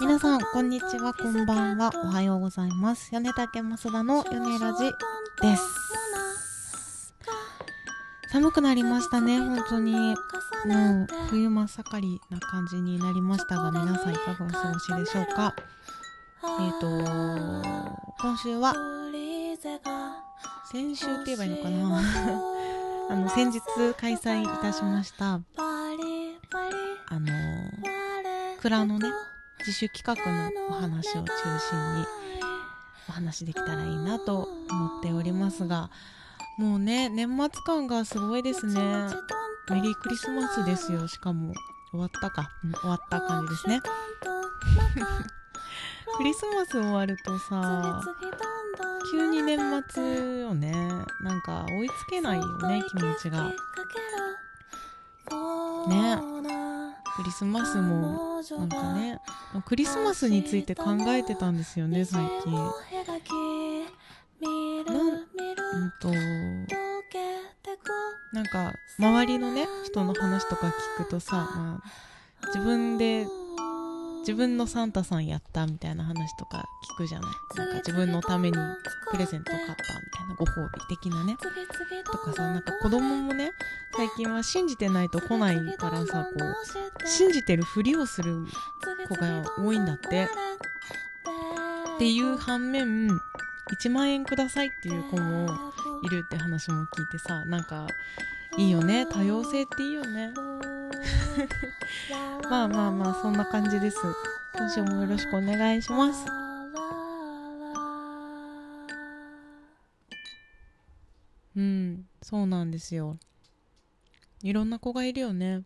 皆さんこんにちはこんばんは。おはようございます。米竹増田の米ラジです。寒くなりましたね。本当に。もう冬真っ盛りな感じになりましたが皆さんいかがお過ごしでしょうか？えっ、ー、と今週は先週って言えばいいのかな？あの先日開催いたしましたあの蔵のね自主企画のお話を中心にお話できたらいいなと思っておりますがもうね年末感がすごいですね。メリークリスマスですよ。しかも終わったか、うん、終わった感じですね。クリスマス終わるとさ急に年末よねなんか追いつけないよね気持ちが。ねクリスマスもなんかねクリスマスについて考えてたんですよね最近。なんうんとなんか周りのね人の話とか聞くとさ、まあ、自分で自分のサンタさんやったみたいな話とか聞くじゃない？なんか自分のためにプレゼント買ったみたいなご褒美的なね。とかさなんか子供もね最近は信じてないと来ないからさこう信じてるふりをする子が多いんだって。っていう反面1万円くださいっていう子もいるって話も聞いてさなんかいいよね。多様性っていいよね まあまあまあそんな感じです。今週もよろしくお願いします。うんそうなんですよ。いろんな子がいるよね。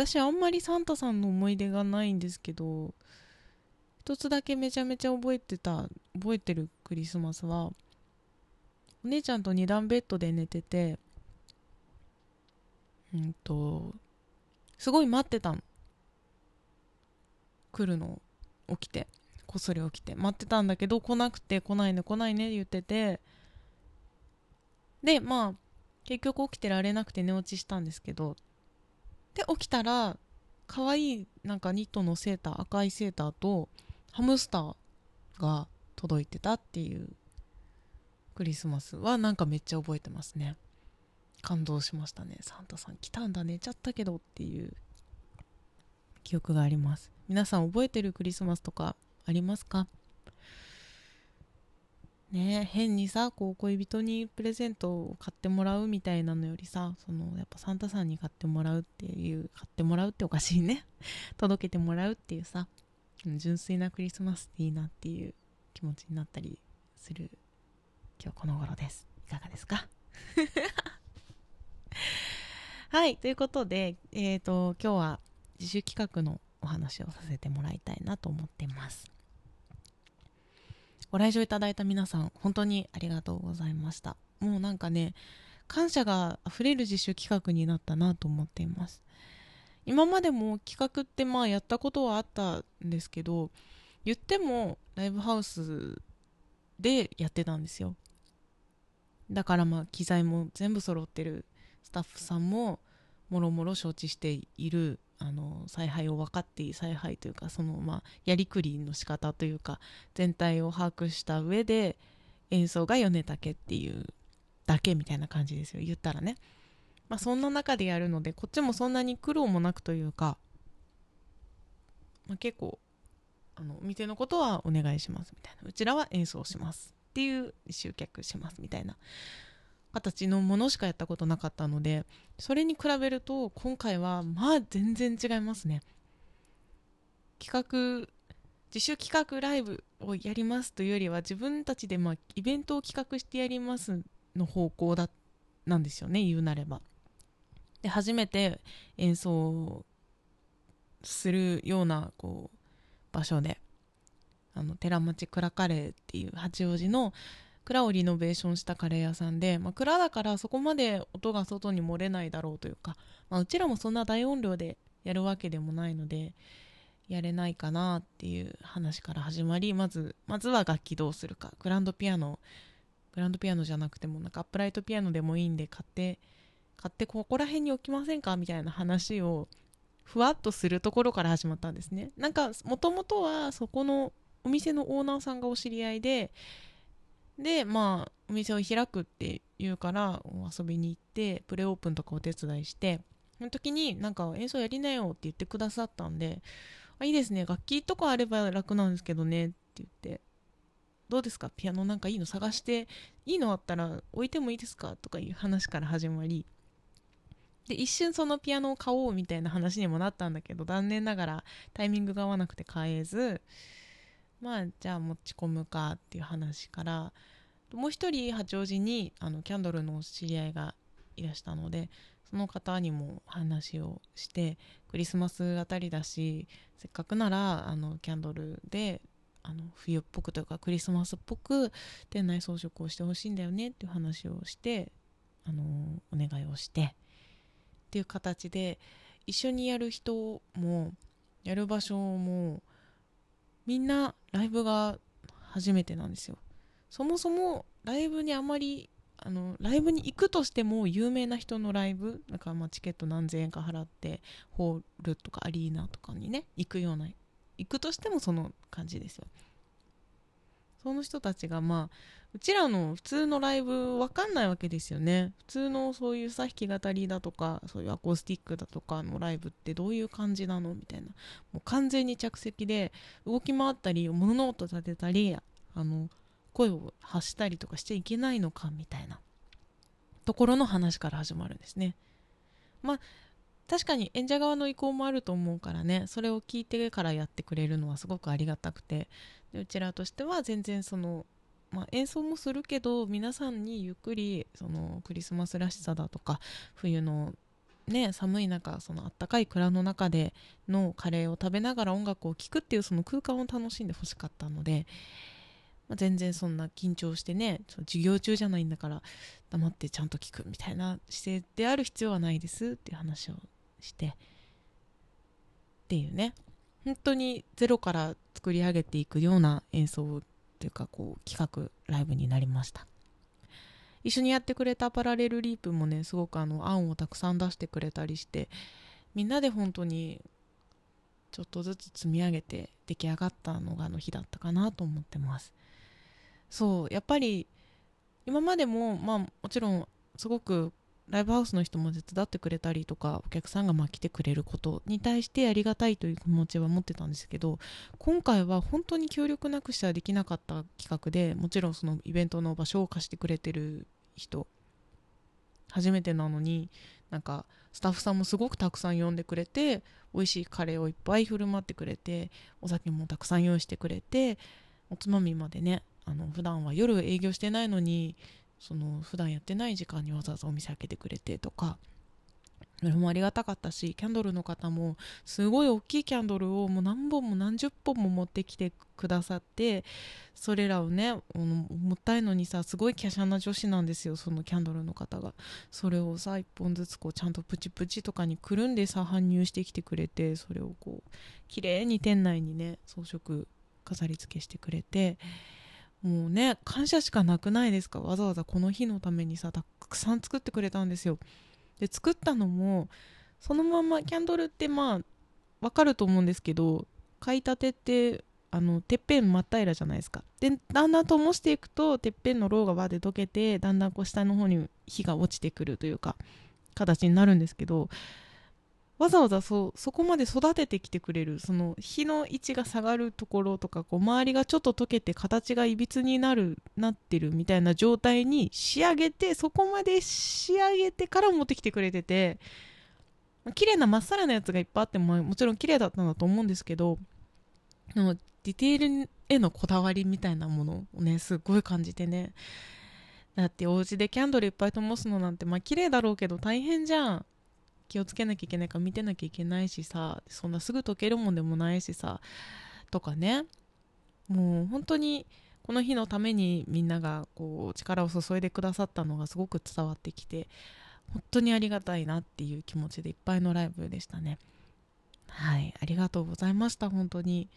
私あんまりサンタさんの思い出がないんですけど一つだけめちゃめちゃ覚えてた覚えてるクリスマスはお姉ちゃんと二段ベッドで寝ててうんとすごい待ってたの。来るの起きて。こっそり起きて。待ってたんだけど来なくて来ないね来ないね言ってて。でまあ結局起きてられなくて寝落ちしたんですけど。で起きたら可愛いなんかニットのセーター赤いセーターとハムスターが届いてたっていうクリスマスはなんかめっちゃ覚えてますね。感動しましたね。サンタさん来たんだ寝ちゃったけどっていう記憶があります。皆さん覚えてるクリスマスとかありますか？ね変にさこう恋人にプレゼントを買ってもらうみたいなのよりさそのやっぱサンタさんに買ってもらうっていう買ってもらうっておかしいね。届けてもらうっていうさ純粋なクリスマスっていいなっていう気持ちになったりする今日この頃ですいかがですかはいということでえっ、ー、と今日は自主企画のお話をさせてもらいたいなと思ってます。ご来場いただいた皆さん本当にありがとうございました。もうなんかね感謝があふれる自主企画になったなと思っています。今までも企画ってまあやったことはあったんですけど言ってもライブハウスでやってたんですよ。だからまあ機材も全部揃ってるスタッフさんももろもろ承知しているあの采配を分かっていい采配というかそのまあやりくりの仕方というか全体を把握した上で演奏が米竹っていうだけみたいな感じですよ。言ったらね。まあそんな中でやるのでこっちもそんなに苦労もなくというか、まあ、結構あの店のことはお願いしますみたいな。うちらは演奏しますっていう集客しますみたいな。形のものしかやったことなかったのでそれに比べると今回はまあ全然違いますね。企画自主企画ライブをやりますというよりは自分たちでまあイベントを企画してやりますの方向だなんですよね言うなれば。で初めて演奏するようなこう場所であの寺町蔵カレーっていう八王子の蔵をリノベーションしたカレー屋さんで、まあ、蔵だからそこまで音が外に漏れないだろうというか、まあ、うちらもそんな大音量でやるわけでもないのでやれないかなっていう話から始まりまずまずは楽器どうするか。グランドピアノグランドピアノじゃなくてもなんかアップライトピアノでもいいんで買って買ってここら辺に置きませんか？みたいな話をふわっとするところから始まったんですね。なんかもともとはそこのお店のオーナーさんがお知り合いででまあお店を開くって言うから遊びに行ってプレオープンとかお手伝いしてその時になんか演奏やりなよって言ってくださったんであいいですね楽器とかあれば楽なんですけどねって言ってどうですか？ピアノなんかいいの探していいのあったら置いてもいいですか？とかいう話から始まり。で一瞬そのピアノを買おうみたいな話にもなったんだけど残念ながらタイミングが合わなくて買えずまあじゃあ持ち込むかっていう話からもう一人八王子にあのキャンドルの知り合いがいらしたのでその方にも話をしてクリスマスあたりだしせっかくならあのキャンドルであの冬っぽくというかクリスマスっぽく店内装飾をしてほしいんだよねっていう話をしてあのお願いをしてっていう形で一緒にやる人もやる場所もみんなライブが初めてなんですよ。そもそもライブにあまりあのライブに行くとしても有名な人のライブだからまあチケット何千円か払ってホールとかアリーナとかにね行くような行くとしてもその感じですよ。その人たちがまあうちらの普通のライブわかんないわけですよね普通のそういうさ弾き語りだとかそういうアコースティックだとかのライブってどういう感じなのみたいなもう完全に着席で動き回ったり物音立てたりあの声を発したりとかしちゃいけないのかみたいなところの話から始まるんですね。まあ確かに演者側の意向もあると思うからね。それを聞いてからやってくれるのはすごくありがたくて。でうちらとしては全然その、まあ、演奏もするけど皆さんにゆっくりそのクリスマスらしさだとか冬のね、寒い中そのあったかい蔵の中でのカレーを食べながら音楽を聴くっていうその空間を楽しんでほしかったので、ま、全然そんな緊張してね授業中じゃないんだから黙ってちゃんと聞くみたいな姿勢である必要はないですっていう話をしてっていうね。本当にゼロから作り上げていくような演奏というかこう企画ライブになりました。一緒にやってくれたパラレルリープもねすごくあの案をたくさん出してくれたりしてみんなで本当にちょっとずつ積み上げて出来上がったのがあの日だったかなと思ってます。そうやっぱり今までもまあもちろんすごくライブハウスの人も手伝ってくれたりとかお客さんがまあ来てくれることに対してありがたいという気持ちは持ってたんですけど今回は本当に協力なくしてはできなかった企画でもちろんそのイベントの場所を貸してくれてる人初めてなのになんかスタッフさんもすごくたくさん呼んでくれて美味しいカレーをいっぱい振る舞ってくれてお酒もたくさん用意してくれておつまみまでねあの普段は夜営業してないのにその普段やってない時間にわざわざお店開けてくれてとかそれもありがたかったしキャンドルの方もすごい大きいキャンドルをもう何本も何十本も持ってきてくださってそれらをね重たいのにさすごい華奢な女子なんですよそのキャンドルの方がそれをさ1本ずつこうちゃんとプチプチとかにくるんでさ搬入してきてくれてそれをこう綺麗に店内にね装飾飾り付けしてくれて。もうね感謝しかなくないですか？わざわざこの日のためにさたくさん作ってくれたんですよ。で作ったのもそのままキャンドルってまあわかると思うんですけど買いたてってあのてっぺん真っ平らじゃないですか。でだんだんと模していくとてっぺんのろうがバーで溶けてだんだんこう下の方に火が落ちてくるというか形になるんですけどわざわざそうそこまで育ててきてくれるその日の位置が下がるところとかこう周りがちょっと溶けて形がいびつになるなってるみたいな状態に仕上げてそこまで仕上げてから持ってきてくれてて綺麗なまっさらなやつがいっぱいあってももちろん綺麗だったんだと思うんですけどのディテールへのこだわりみたいなものをねすごい感じてねだってお家でキャンドルいっぱい灯すのなんてまあ綺麗だろうけど大変じゃん。気をつけなきゃいけないから見てなきゃいけないしさそんなすぐ溶けるもんでもないしさとかね。もう本当にこの日のためにみんながこう力を注いでくださったのがすごく伝わってきて本当にありがたいなっていう気持ちでいっぱいのライブでしたね。はい。ありがとうございました本当に。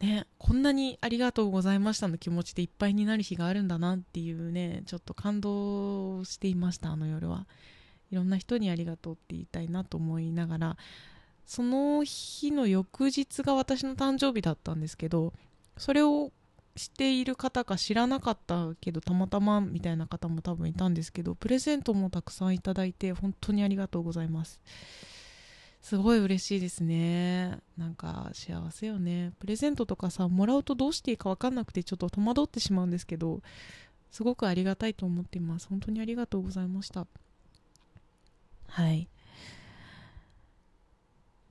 ね。こんなにありがとうございましたの気持ちでいっぱいになる日があるんだなっていうねちょっと感動していましたあの夜は。いろんな人にありがとうって言いたいなと思いながらその日の翌日が私の誕生日だったんですけどそれを知っている方か知らなかったけどたまたまみたいな方も多分いたんですけどプレゼントもたくさんいただいて本当にありがとうございます。すごい嬉しいですね。なんか幸せよね。プレゼントとかさもらうとどうしていいか分かんなくてちょっと戸惑ってしまうんですけどすごくありがたいと思っています。本当にありがとうございました。はい。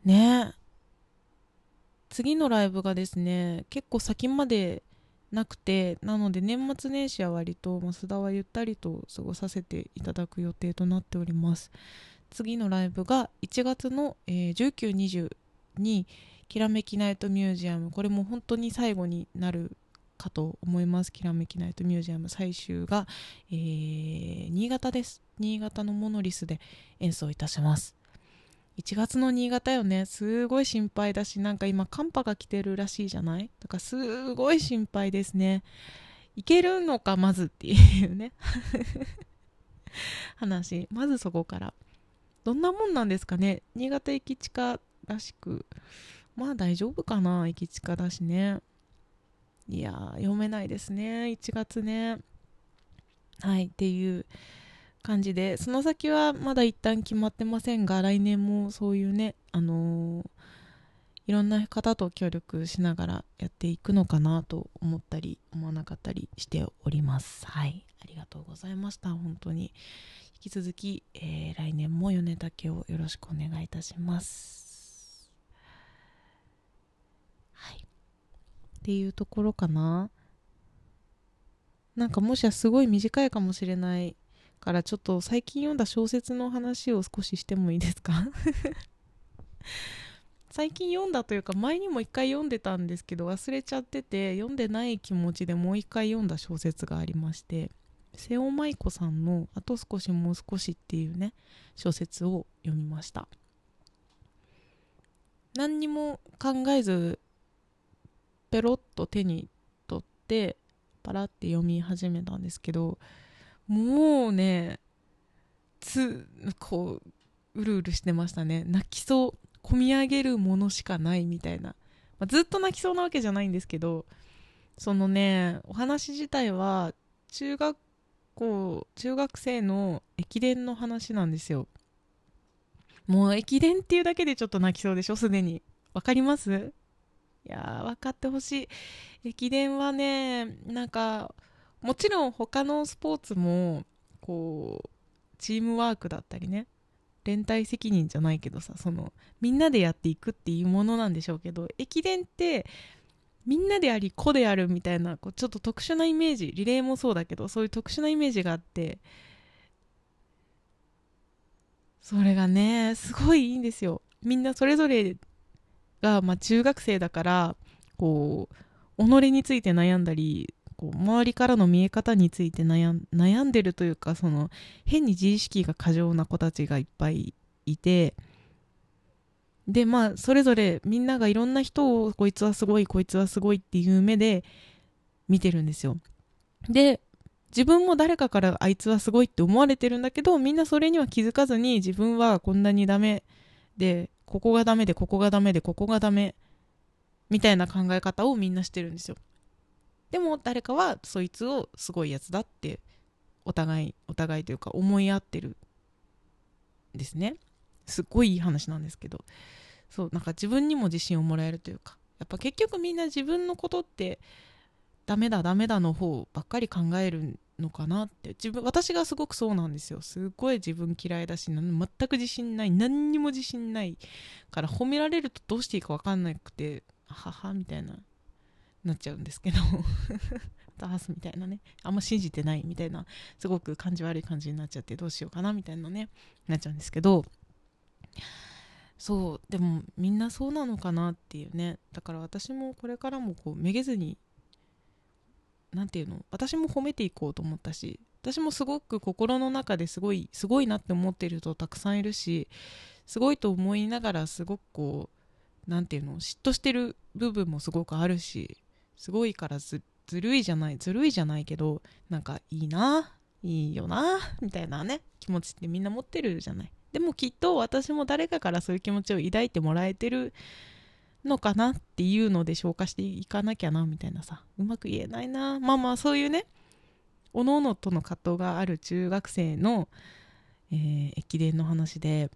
ね。次のライブがですね結構先までなくてなので年末年始は割と増田はゆったりと過ごさせていただく予定となっております。次のライブが1月の、えー、1920にきらめきナイトミュージアム。これも本当に最後になるかと思います。きらめきナイトミュージアム最終が、えー、新潟です。新潟のモノリスで演奏いたします。1月の新潟よね。すごい心配だしなんか今寒波が来てるらしいじゃない？だからすごい心配ですね。行けるのかまずっていうね。話。まずそこから。どんなもんなんですかね？新潟駅地下らしく。まあ大丈夫かな？駅地下だしね。いや読めないですね。1月ね。はいっていう感じで。その先はまだ一旦決まってませんが来年もそういうねあのー、いろんな方と協力しながらやっていくのかなと思ったり思わなかったりしております。はいありがとうございました。本当に。引き続き、えー、来年も米竹をよろしくお願いいたしますはいっていうところかな。なんかもしやすごい短いかもしれないからちょっと最近読んだ小説の話を少ししてもいいですか？最近読んだというか前にも一回読んでたんですけど忘れちゃってて読んでない気持ちでもう一回読んだ小説がありまして瀬尾舞子さんの「あと少しもう少し」っていうね小説を読みました。何にも考えずペロッと手に取ってパラって読み始めたんですけどもうねつこううるうるしてましたね。泣きそう込み上げるものしかないみたいな、まあ、ずっと泣きそうなわけじゃないんですけどそのねお話自体は中学校中学生の駅伝の話なんですよ。もう駅伝っていうだけでちょっと泣きそうでしょ？すでに。わかります？いやー分かってほしい。駅伝はねなんかもちろん他のスポーツもこうチームワークだったりね連帯責任じゃないけどさそのみんなでやっていくっていうものなんでしょうけど駅伝ってみんなであり子であるみたいなこうちょっと特殊なイメージリレーもそうだけどそういう特殊なイメージがあってそれがねすごいいいんですよ。みんなそれぞれが、まあ、中学生だからこう己について悩んだりこう周りからの見え方について悩ん悩んでるというかその変に自意識が過剰な子たちがいっぱいいてでまあそれぞれみんながいろんな人をこいつはすごいこいつはすごいっていう目で見てるんですよ。で自分も誰かからあいつはすごいって思われてるんだけどみんなそれには気づかずに自分はこんなにダメでここがダメでここがダメでここがダメみたいな考え方をみんなしてるんですよ。でも誰かはそいつをすごいやつだってお互いお互いというか思い合ってるんですね。すっごいいい話なんですけど。そうなんか自分にも自信をもらえるというか。やっぱ結局みんな自分のことってダメだダメだの方ばっかり考えるんのかなって。自分私がすごくそうなんですよ。すごい自分嫌いだし全く自信ない。何にも自信ないから褒められるとどうしていいか分かんなくてははみたいななっちゃうんですけど。ダースみたいなね。あんま信じてないみたいなすごく感じ悪い感じになっちゃってどうしようかなみたいなねなっちゃうんですけど。そうでもみんなそうなのかなっていうね。だから私もこれからもこうめげずに何て言うの？私も褒めていこうと思ったし私もすごく心の中ですごいすごいなって思ってる人たくさんいるしすごいと思いながらすごくこう何て言うの？嫉妬してる部分もすごくあるしすごいからずずるいじゃないずるいじゃないけどなんかいいないいよなみたいなね気持ちってみんな持ってるじゃない。でもきっと私も誰かからそういう気持ちを抱いてもらえてるのかなっていうので消化していかなきゃなみたいなさ。うまく言えないな。まあまあそういうねおのおのとの葛藤がある中学生の、えー、駅伝の話で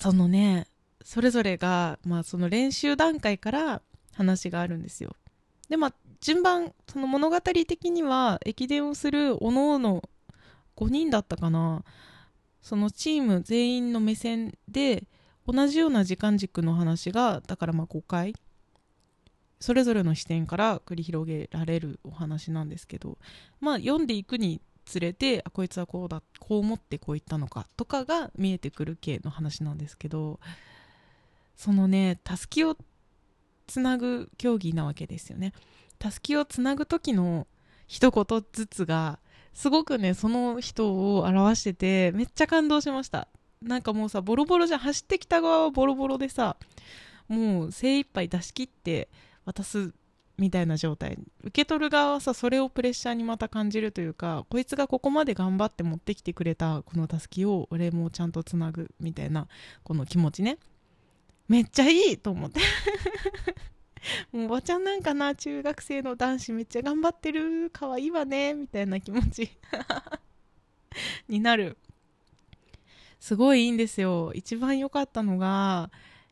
そのねそれぞれが、まあ、その練習段階から話があるんですよ。でまあ順番その物語的には駅伝をするおのおの5人だったかな。そのチーム全員の目線で同じような時間軸の話がだからまあ5回それぞれの視点から繰り広げられるお話なんですけど。まあ読んでいくにつれてあこいつはこうだこう思ってこう言ったのかとかが見えてくる系の話なんですけど。そのねたすきをつなぐ競技なわけですよね。たすきをつなぐ時の一言ずつがすごくねその人を表しててめっちゃ感動しました。なんかもうさボロボロじゃん。走ってきた側はボロボロでさもう精一杯出し切って渡すみたいな状態。受け取る側はさそれをプレッシャーにまた感じるというかこいつがここまで頑張って持ってきてくれたこのたすきを俺もちゃんとつなぐみたいなこの気持ちね。めっちゃいいと思って。もうおばちゃんなんかな中学生の男子めっちゃ頑張ってる。かわいいわね。みたいな気持ち。になる。すごいいいんですよ。一番良かったのが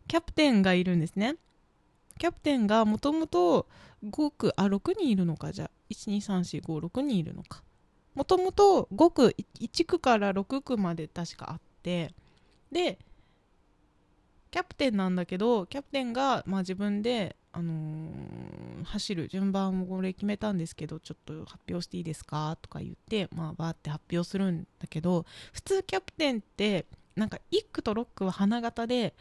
キャプテンがいるんですね。キャプテンがもともと5区あ6人いるのか。じゃあ1、2、3、4、5、6人いるのか。もともと5区1区から6区まで確かあって。でキャプテンなんだけどキャプテンが、まあ、自分で、あのー、走る順番をこれ決めたんですけどちょっと発表していいですかとか言って、まあ、バーって発表するんだけど普通キャプテンってなんか1区と6区は花形で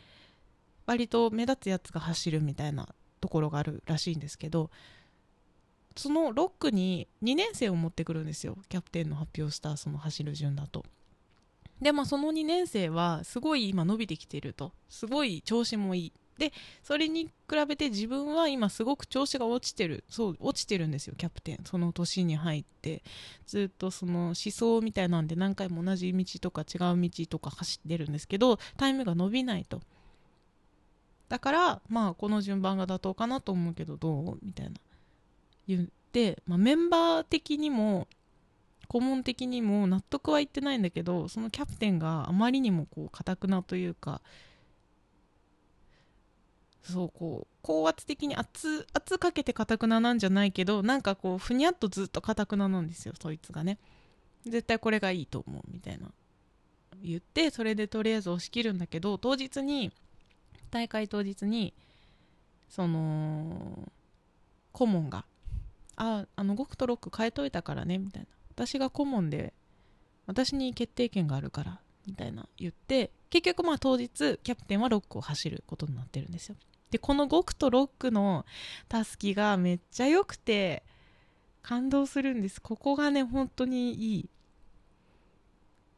割と目立つやつが走るみたいなところがあるらしいんですけどその6区に2年生を持ってくるんですよキャプテンの発表したその走る順だと。でまあその2年生はすごい今伸びてきているとすごい調子もいいでそれに比べて自分は今すごく調子が落ちてる。そう落ちてるんですよキャプテン。その年に入って。ずっとその思想みたいなんで何回も同じ道とか違う道とか走ってるんですけどタイムが伸びないと。だからまあこの順番が妥当かなと思うけどどうみたいな言って、まあ、メンバー的にも顧問的にも納得はいってないんだけどそのキャプテンがあまりにもこう堅くなというかそうこう高圧的に圧圧かけてかたくななんじゃないけどなんかこうふにゃっとずっとかたくななんですよそいつがね。絶対これがいいと思うみたいな。言ってそれでとりあえず押し切るんだけど当日に大会当日にその顧問が「ああの5区と6区変えといたからね」みたいな私が顧問で私に決定権があるからみたいな言って結局まあ当日キャプテンは6区を走ることになってるんですよ。でこの5区と6区のたすきがめっちゃ良くて感動するんです。ここがね本当にいい。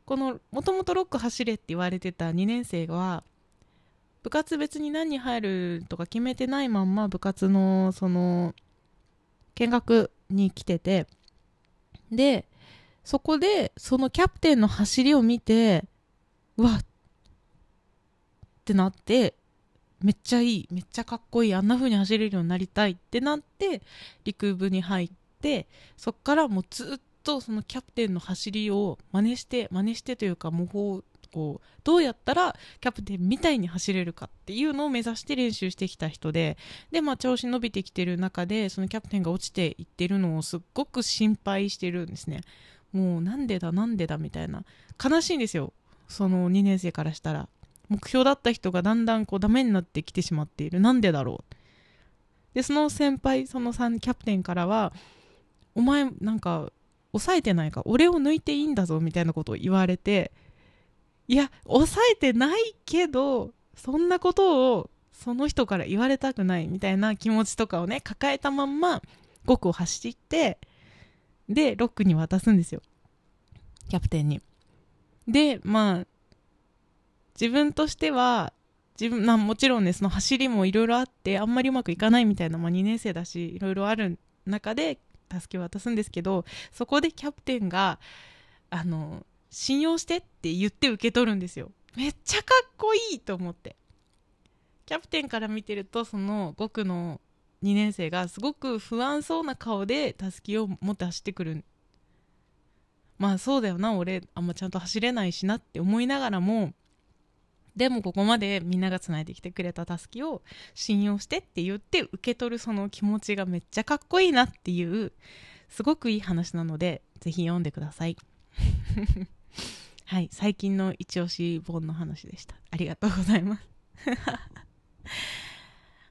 このもともと6区走れって言われてた2年生は部活別に何に入るとか決めてないまんま部活のその見学に来てて。で、そこで、そのキャプテンの走りを見て、うわってなって、めっちゃいい、めっちゃかっこいい、あんな風に走れるようになりたいってなって、陸部に入って、そっからもうずっとそのキャプテンの走りを真似して、真似してというか模倣こうどうやったらキャプテンみたいに走れるかっていうのを目指して練習してきた人でで、まあ、調子伸びてきてる中でそのキャプテンが落ちていってるのをすっごく心配してるんですね。もうなんでだなんでだみたいな。悲しいんですよ。その2年生からしたら。目標だった人がだんだんこうダメになってきてしまっている。なんでだろう？でその先輩その3キャプテンからはお前なんか抑えてないか？俺を抜いていいんだぞみたいなことを言われていや抑えてないけどそんなことをその人から言われたくないみたいな気持ちとかをね抱えたまんま5区を走ってでロックに渡すんですよ。キャプテンに。でまあ自分としては自分なもちろんねその走りもいろいろあってあんまりうまくいかないみたいな、まあ、2年生だしいろいろある中で助けを渡すんですけどそこでキャプテンがあの信用してって言って受け取るんですよ。めっちゃかっこいいと思って。キャプテンから見てるとその5区の2年生がすごく不安そうな顔でたすきを持って走ってくる。まあそうだよな俺あんまちゃんと走れないしなって思いながらもでもここまでみんながつないできてくれたたすきを信用してって言って受け取るその気持ちがめっちゃかっこいいなっていうすごくいい話なのでぜひ読んでください。はい最近の一押し本の話でした。ありがとうございます。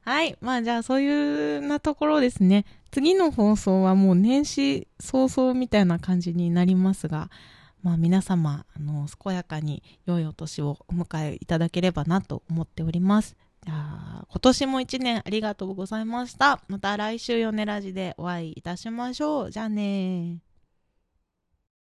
はいまあじゃあそういうなところですね。次の放送はもう年始早々みたいな感じになりますがまあ、皆様あの健やかに良いお年をお迎えいただければなと思っております。じゃあ今年も1年ありがとうございました。また来週ヨネラジでお会いいたしましょう。じゃあね